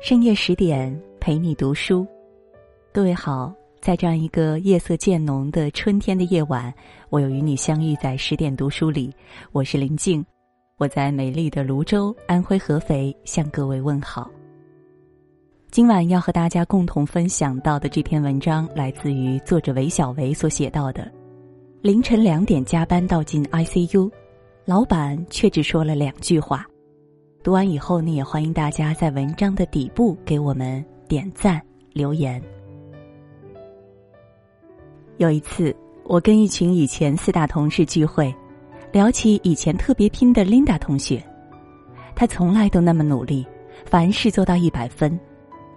深夜十点陪你读书，各位好，在这样一个夜色渐浓的春天的夜晚，我又与你相遇在十点读书里。我是林静，我在美丽的泸州，安徽合肥向各位问好。今晚要和大家共同分享到的这篇文章，来自于作者韦小维所写到的：凌晨两点加班到进 ICU，老板却只说了两句话。读完以后呢，也欢迎大家在文章的底部给我们点赞留言。有一次，我跟一群以前四大同事聚会，聊起以前特别拼的 Linda 同学，她从来都那么努力，凡事做到一百分。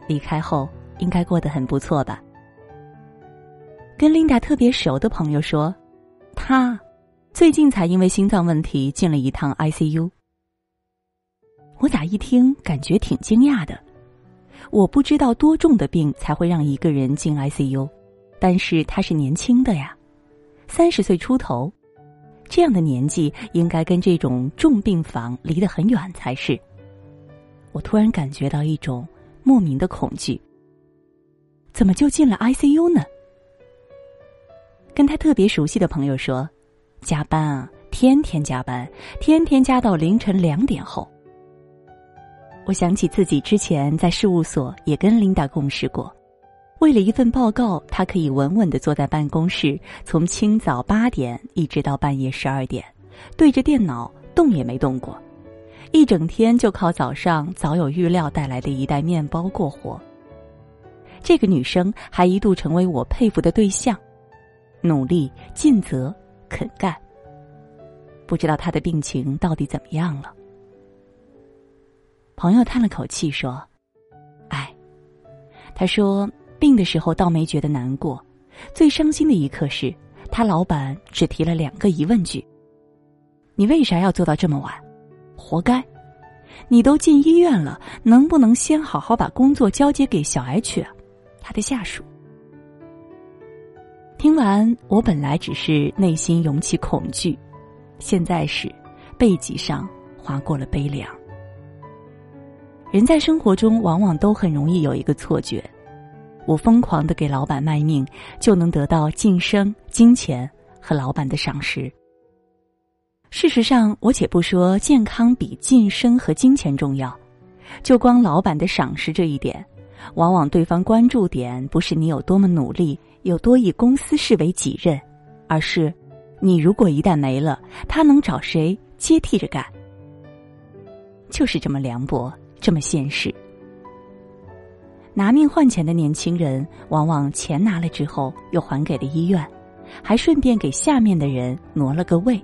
离开后应该过得很不错吧？跟琳达特别熟的朋友说，他最近才因为心脏问题进了一趟 ICU。我咋一听感觉挺惊讶的？我不知道多重的病才会让一个人进 ICU，但是他是年轻的呀，三十岁出头，这样的年纪应该跟这种重病房离得很远才是。我突然感觉到一种。莫名的恐惧，怎么就进了 ICU 呢？跟他特别熟悉的朋友说，加班啊，天天加班，天天加到凌晨两点后。我想起自己之前在事务所也跟琳达共事过，为了一份报告，她可以稳稳的坐在办公室，从清早八点一直到半夜十二点，对着电脑动也没动过。一整天就靠早上早有预料带来的一袋面包过活。这个女生还一度成为我佩服的对象，努力尽责肯干。不知道他的病情到底怎么样了？朋友叹了口气说：“哎，他说病的时候倒没觉得难过，最伤心的一刻是他老板只提了两个疑问句：你为啥要做到这么晚？”活该！你都进医院了，能不能先好好把工作交接给小 H 啊？他的下属。听完，我本来只是内心涌起恐惧，现在是背脊上划过了悲凉。人在生活中往往都很容易有一个错觉：我疯狂的给老板卖命，就能得到晋升、金钱和老板的赏识。事实上，我且不说健康比晋升和金钱重要，就光老板的赏识这一点，往往对方关注点不是你有多么努力，有多以公司视为己任，而是你如果一旦没了，他能找谁接替着干？就是这么凉薄，这么现实。拿命换钱的年轻人，往往钱拿了之后又还给了医院，还顺便给下面的人挪了个位。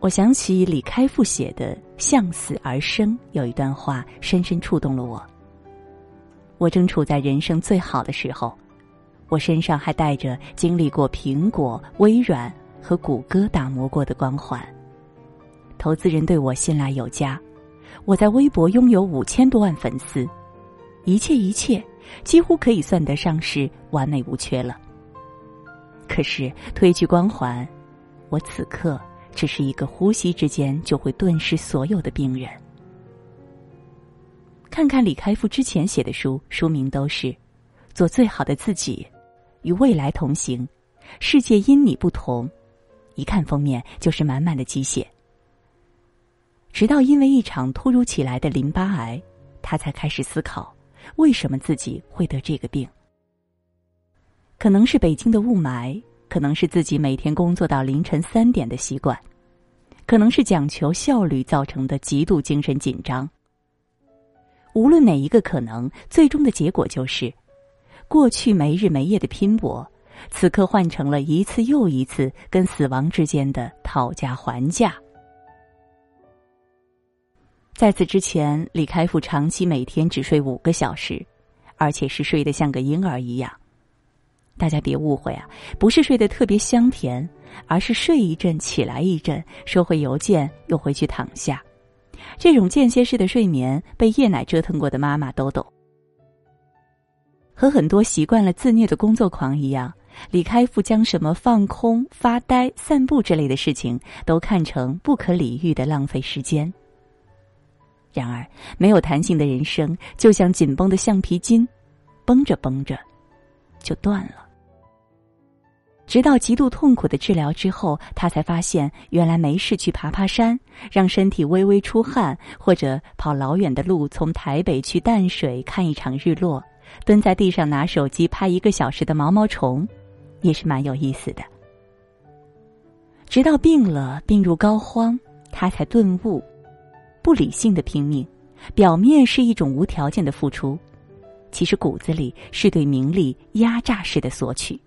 我想起李开复写的《向死而生》，有一段话深深触动了我。我正处在人生最好的时候，我身上还带着经历过苹果、微软和谷歌打磨过的光环。投资人对我信赖有加，我在微博拥有五千多万粉丝，一切一切几乎可以算得上是完美无缺了。可是褪去光环，我此刻。只是一个呼吸之间就会顿失所有的病人。看看李开复之前写的书，书名都是《做最好的自己》，与未来同行，世界因你不同。一看封面就是满满的鸡血。直到因为一场突如其来的淋巴癌，他才开始思考为什么自己会得这个病。可能是北京的雾霾。可能是自己每天工作到凌晨三点的习惯，可能是讲求效率造成的极度精神紧张。无论哪一个可能，最终的结果就是，过去没日没夜的拼搏，此刻换成了一次又一次跟死亡之间的讨价还价。在此之前，李开复长期每天只睡五个小时，而且是睡得像个婴儿一样。大家别误会啊，不是睡得特别香甜，而是睡一阵起来一阵，收回邮件又回去躺下。这种间歇式的睡眠，被夜奶折腾过的妈妈都懂。和很多习惯了自虐的工作狂一样，李开复将什么放空、发呆、散步之类的事情都看成不可理喻的浪费时间。然而，没有弹性的人生就像紧绷的橡皮筋，绷着绷着就断了。直到极度痛苦的治疗之后，他才发现原来没事去爬爬山，让身体微微出汗，或者跑老远的路从台北去淡水看一场日落，蹲在地上拿手机拍一个小时的毛毛虫，也是蛮有意思的。直到病了，病入膏肓，他才顿悟。不理性的拼命，表面是一种无条件的付出，其实骨子里是对名利压榨式的索取。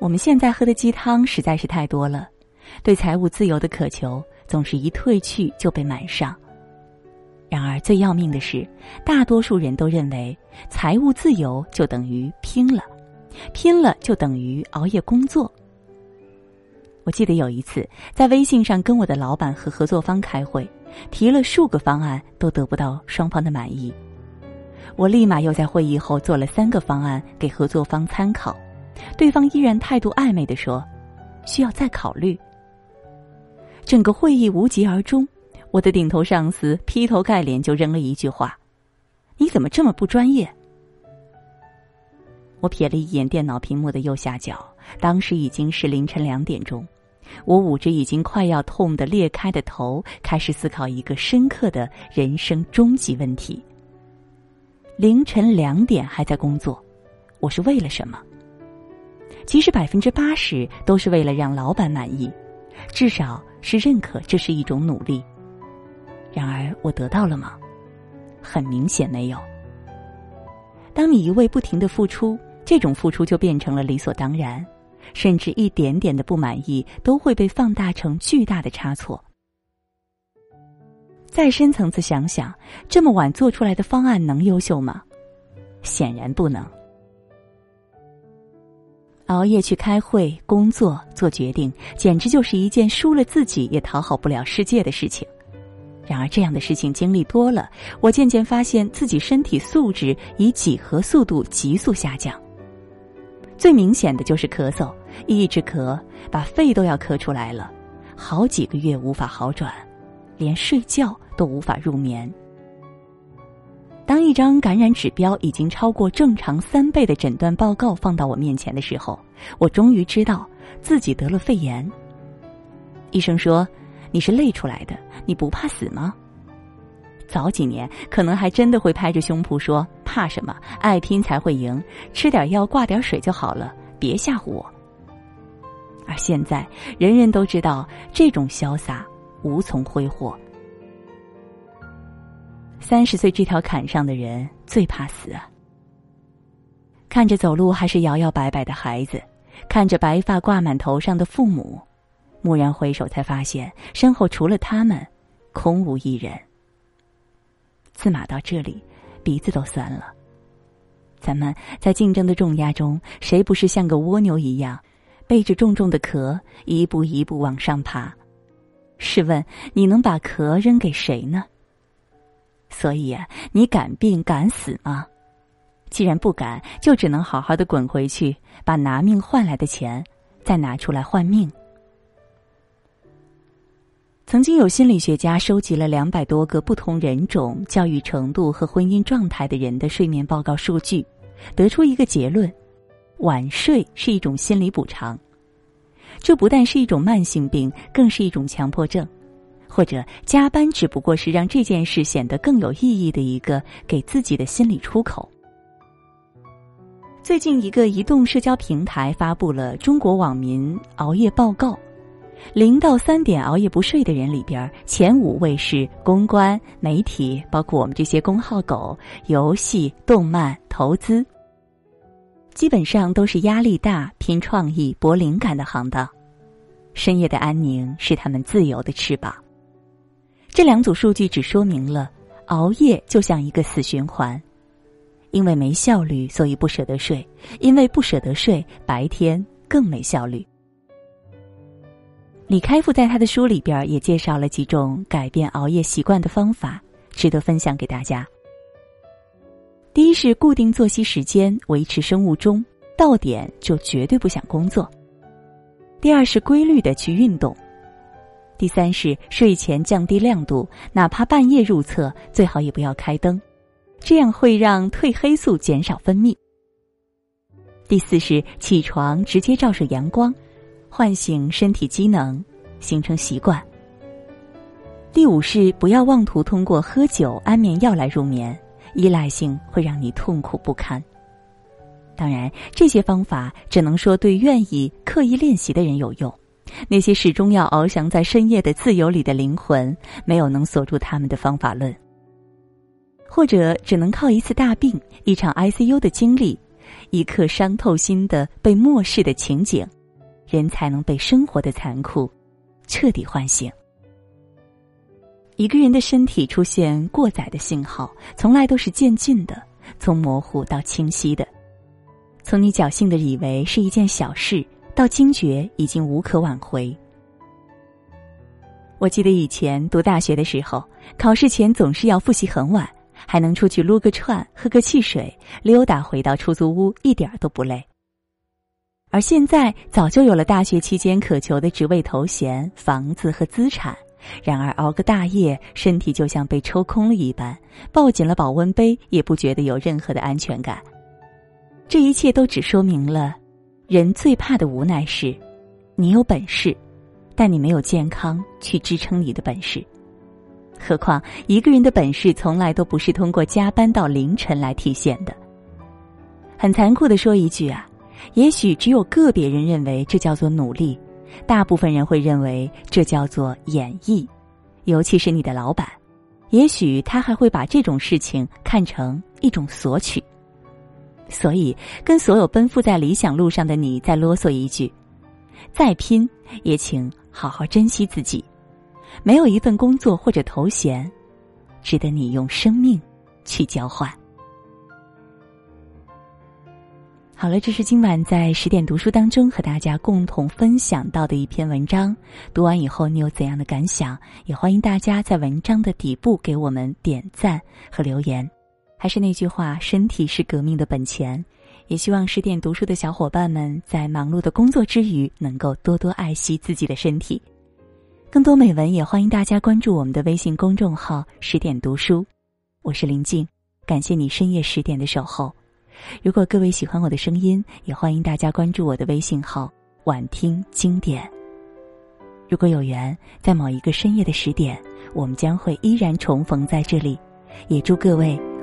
我们现在喝的鸡汤实在是太多了，对财务自由的渴求总是一褪去就被满上。然而最要命的是，大多数人都认为财务自由就等于拼了，拼了就等于熬夜工作。我记得有一次在微信上跟我的老板和合作方开会，提了数个方案都得不到双方的满意。我立马又在会议后做了三个方案给合作方参考，对方依然态度暧昧的说，需要再考虑。整个会议无疾而终，我的顶头上司劈头盖脸就扔了一句话：“你怎么这么不专业？”我瞥了一眼电脑屏幕的右下角，当时已经是凌晨两点钟。我捂着已经快要痛得裂开的头，开始思考一个深刻的人生终极问题。凌晨两点还在工作，我是为了什么？其实百分之八十都是为了让老板满意，至少是认可这是一种努力。然而我得到了吗？很明显没有。当你一味不停的付出，这种付出就变成了理所当然。甚至一点点的不满意都会被放大成巨大的差错。再深层次想想，这么晚做出来的方案能优秀吗？显然不能。熬夜去开会、工作、做决定，简直就是一件输了自己也讨好不了世界的事情。然而，这样的事情经历多了，我渐渐发现自己身体素质以几何速度急速下降。最明显的就是咳嗽，一直咳，把肺都要咳出来了，好几个月无法好转，连睡觉都无法入眠。当一张感染指标已经超过正常三倍的诊断报告放到我面前的时候，我终于知道自己得了肺炎。医生说：“你是累出来的，你不怕死吗？”早几年可能还真的会拍着胸脯说：“怕什么？爱拼才会赢，吃点药挂点水就好了，别吓唬我。”而现在，人人都知道这种潇洒无从挥霍。三十岁这条坎上的人最怕死啊！看着走路还是摇摇摆摆的孩子，看着白发挂满头上的父母，蓦然回首，才发现身后除了他们，空无一人。自马到这里，鼻子都酸了。咱们在竞争的重压中，谁不是像个蜗牛一样，背着重重的壳，一步一步往上爬？试问，你能把壳扔给谁呢？所以啊，你敢病敢死吗？既然不敢，就只能好好的滚回去，把拿命换来的钱再拿出来换命。曾经有心理学家收集了两百多个不同人种、教育程度和婚姻状态的人的睡眠报告数据，得出一个结论：晚睡是一种心理补偿。这不但是一种慢性病，更是一种强迫症，或者加班只不过是让这件事显得更有意义的一个给自己的心理出口。最近，一个移动社交平台发布了中国网民熬夜报告。零到三点熬夜不睡的人里边，前五位是公关、媒体，包括我们这些公号狗、游戏、动漫、投资，基本上都是压力大、拼创意、博灵感的行当。深夜的安宁是他们自由的翅膀。这两组数据只说明了熬夜就像一个死循环，因为没效率，所以不舍得睡；因为不舍得睡，白天更没效率。李开复在他的书里边也介绍了几种改变熬夜习惯的方法，值得分享给大家。第一是固定作息时间，维持生物钟，到点就绝对不想工作；第二是规律的去运动；第三是睡前降低亮度，哪怕半夜入厕，最好也不要开灯，这样会让褪黑素减少分泌；第四是起床直接照射阳光，唤醒身体机能，形成习惯；第五是不要妄图通过喝酒、安眠药来入眠。依赖性会让你痛苦不堪。当然，这些方法只能说对愿意刻意练习的人有用。那些始终要翱翔在深夜的自由里的灵魂，没有能锁住他们的方法论。或者只能靠一次大病、一场 ICU 的经历、一刻伤透心的被漠视的情景，人才能被生活的残酷彻底唤醒。一个人的身体出现过载的信号，从来都是渐进的，从模糊到清晰的，从你侥幸的以为是一件小事，到惊觉已经无可挽回。我记得以前读大学的时候，考试前总是要复习很晚，还能出去撸个串、喝个汽水、溜达回到出租屋，一点都不累。而现在早就有了大学期间渴求的职位、头衔、房子和资产。然而熬个大夜，身体就像被抽空了一般，抱紧了保温杯也不觉得有任何的安全感。这一切都只说明了，人最怕的无奈是，你有本事，但你没有健康去支撑你的本事。何况一个人的本事从来都不是通过加班到凌晨来体现的。很残酷的说一句啊，也许只有个别人认为这叫做努力。大部分人会认为这叫做演绎，尤其是你的老板，也许他还会把这种事情看成一种索取。所以，跟所有奔赴在理想路上的你再啰嗦一句：再拼，也请好好珍惜自己。没有一份工作或者头衔，值得你用生命去交换。好了，这是今晚在十点读书当中和大家共同分享到的一篇文章。读完以后，你有怎样的感想？也欢迎大家在文章的底部给我们点赞和留言。还是那句话，身体是革命的本钱。也希望十点读书的小伙伴们在忙碌的工作之余，能够多多爱惜自己的身体。更多美文，也欢迎大家关注我们的微信公众号“十点读书”。我是林静，感谢你深夜十点的守候。如果各位喜欢我的声音，也欢迎大家关注我的微信号“晚听经典”。如果有缘，在某一个深夜的十点，我们将会依然重逢在这里。也祝各位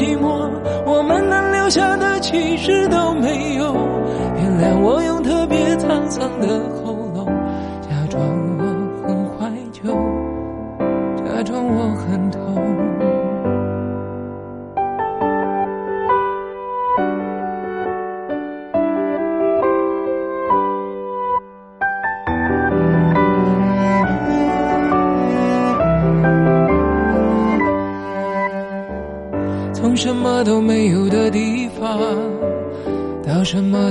寂寞，我们能留下的其实都没有。原谅我用特别沧桑的喉咙，假装